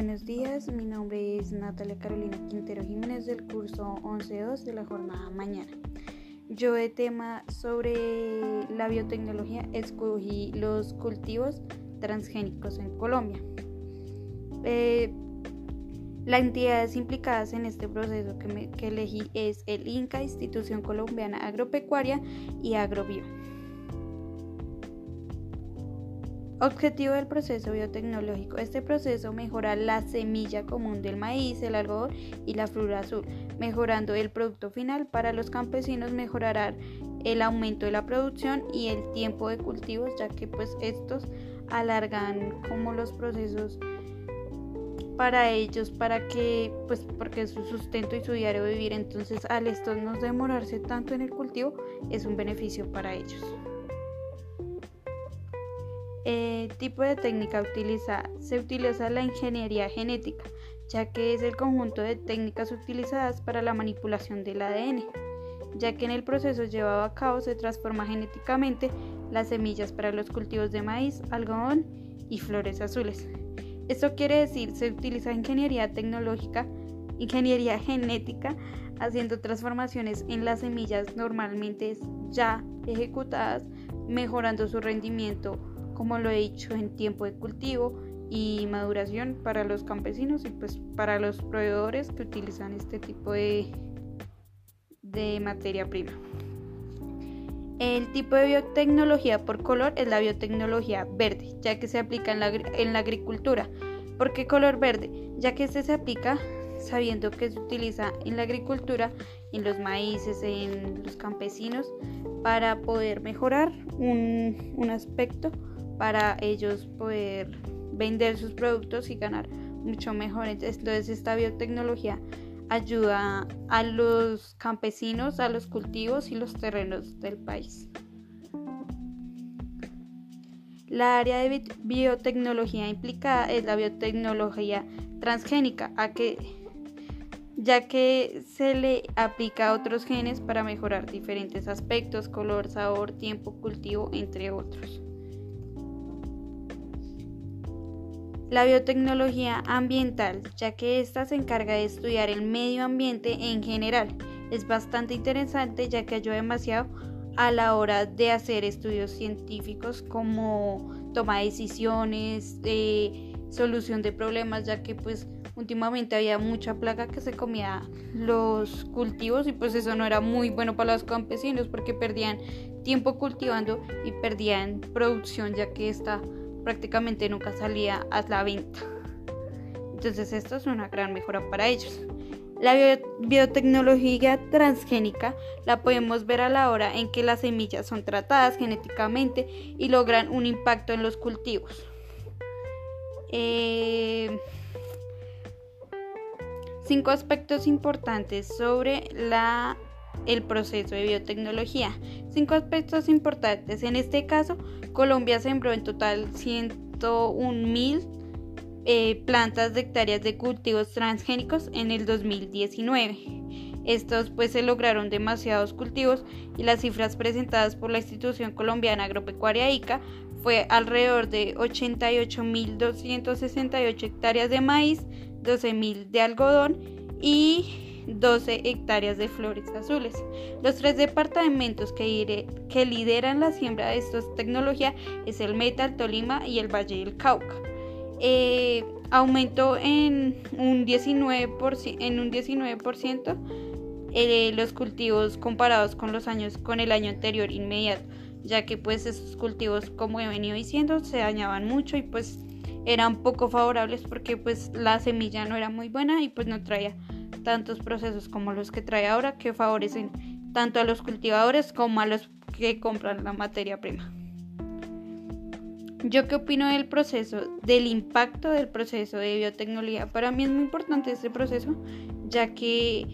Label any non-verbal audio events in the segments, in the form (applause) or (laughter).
buenos días. Mi nombre es Natalia Carolina Quintero Jiménez del curso 11.2 de la jornada mañana. Yo de tema sobre la biotecnología escogí los cultivos transgénicos en Colombia. Eh, las entidades implicadas en este proceso que, que elegí es el INCA, Institución Colombiana Agropecuaria y Agrobio. Objetivo del proceso biotecnológico. Este proceso mejora la semilla común del maíz, el algodón y la flor azul, mejorando el producto final para los campesinos, mejorará el aumento de la producción y el tiempo de cultivos, ya que pues estos alargan como los procesos para ellos, para que pues porque es su sustento y su diario vivir, entonces al esto no demorarse tanto en el cultivo es un beneficio para ellos. Eh, tipo de técnica utilizada. Se utiliza la ingeniería genética, ya que es el conjunto de técnicas utilizadas para la manipulación del ADN, ya que en el proceso llevado a cabo se transforma genéticamente las semillas para los cultivos de maíz, algodón y flores azules. Esto quiere decir, se utiliza ingeniería tecnológica, ingeniería genética, haciendo transformaciones en las semillas normalmente ya ejecutadas, mejorando su rendimiento como lo he dicho, en tiempo de cultivo y maduración para los campesinos y pues para los proveedores que utilizan este tipo de, de materia prima. El tipo de biotecnología por color es la biotecnología verde, ya que se aplica en la, en la agricultura. ¿Por qué color verde? Ya que este se aplica sabiendo que se utiliza en la agricultura, en los maíces, en los campesinos, para poder mejorar un, un aspecto para ellos poder vender sus productos y ganar mucho mejor. Entonces esta biotecnología ayuda a los campesinos, a los cultivos y los terrenos del país. La área de biotecnología implicada es la biotecnología transgénica, a que, ya que se le aplica a otros genes para mejorar diferentes aspectos, color, sabor, tiempo, cultivo, entre otros. La biotecnología ambiental, ya que ésta se encarga de estudiar el medio ambiente en general. Es bastante interesante ya que ayuda demasiado a la hora de hacer estudios científicos como toma de decisiones, solución de problemas, ya que pues últimamente había mucha plaga que se comía los cultivos y pues eso no era muy bueno para los campesinos porque perdían tiempo cultivando y perdían producción ya que esta prácticamente nunca salía a la venta. Entonces esto es una gran mejora para ellos. La biotecnología transgénica la podemos ver a la hora en que las semillas son tratadas genéticamente y logran un impacto en los cultivos. Eh, cinco aspectos importantes sobre la el proceso de biotecnología. Cinco aspectos importantes. En este caso, Colombia sembró en total 101 mil eh, plantas de hectáreas de cultivos transgénicos en el 2019. Estos pues se lograron demasiados cultivos y las cifras presentadas por la institución colombiana agropecuaria ICA fue alrededor de 88.268 hectáreas de maíz, 12.000 de algodón y 12 hectáreas de flores azules. Los tres departamentos que, lideran la siembra de esta tecnología es el Meta, el Tolima y el Valle del Cauca. Eh, aumentó en un 19%, en un 19% eh, los cultivos comparados con los años con el año anterior inmediato, ya que pues esos cultivos como he venido diciendo se dañaban mucho y pues eran poco favorables porque pues la semilla no era muy buena y pues no traía tantos procesos como los que trae ahora que favorecen tanto a los cultivadores como a los que compran la materia prima. ¿Yo qué opino del proceso, del impacto del proceso de biotecnología? Para mí es muy importante este proceso, ya que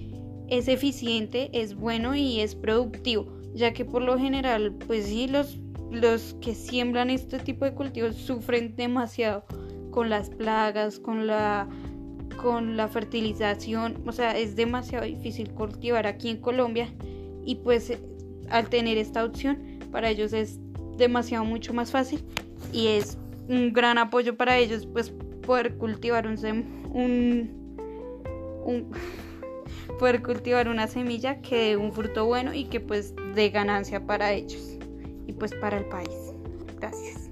es eficiente, es bueno y es productivo, ya que por lo general, pues sí, los, los que siembran este tipo de cultivos sufren demasiado con las plagas, con la con la fertilización, o sea, es demasiado difícil cultivar aquí en Colombia y pues al tener esta opción para ellos es demasiado mucho más fácil y es un gran apoyo para ellos pues poder cultivar un, un, un (laughs) poder cultivar una semilla que dé un fruto bueno y que pues dé ganancia para ellos y pues para el país. Gracias.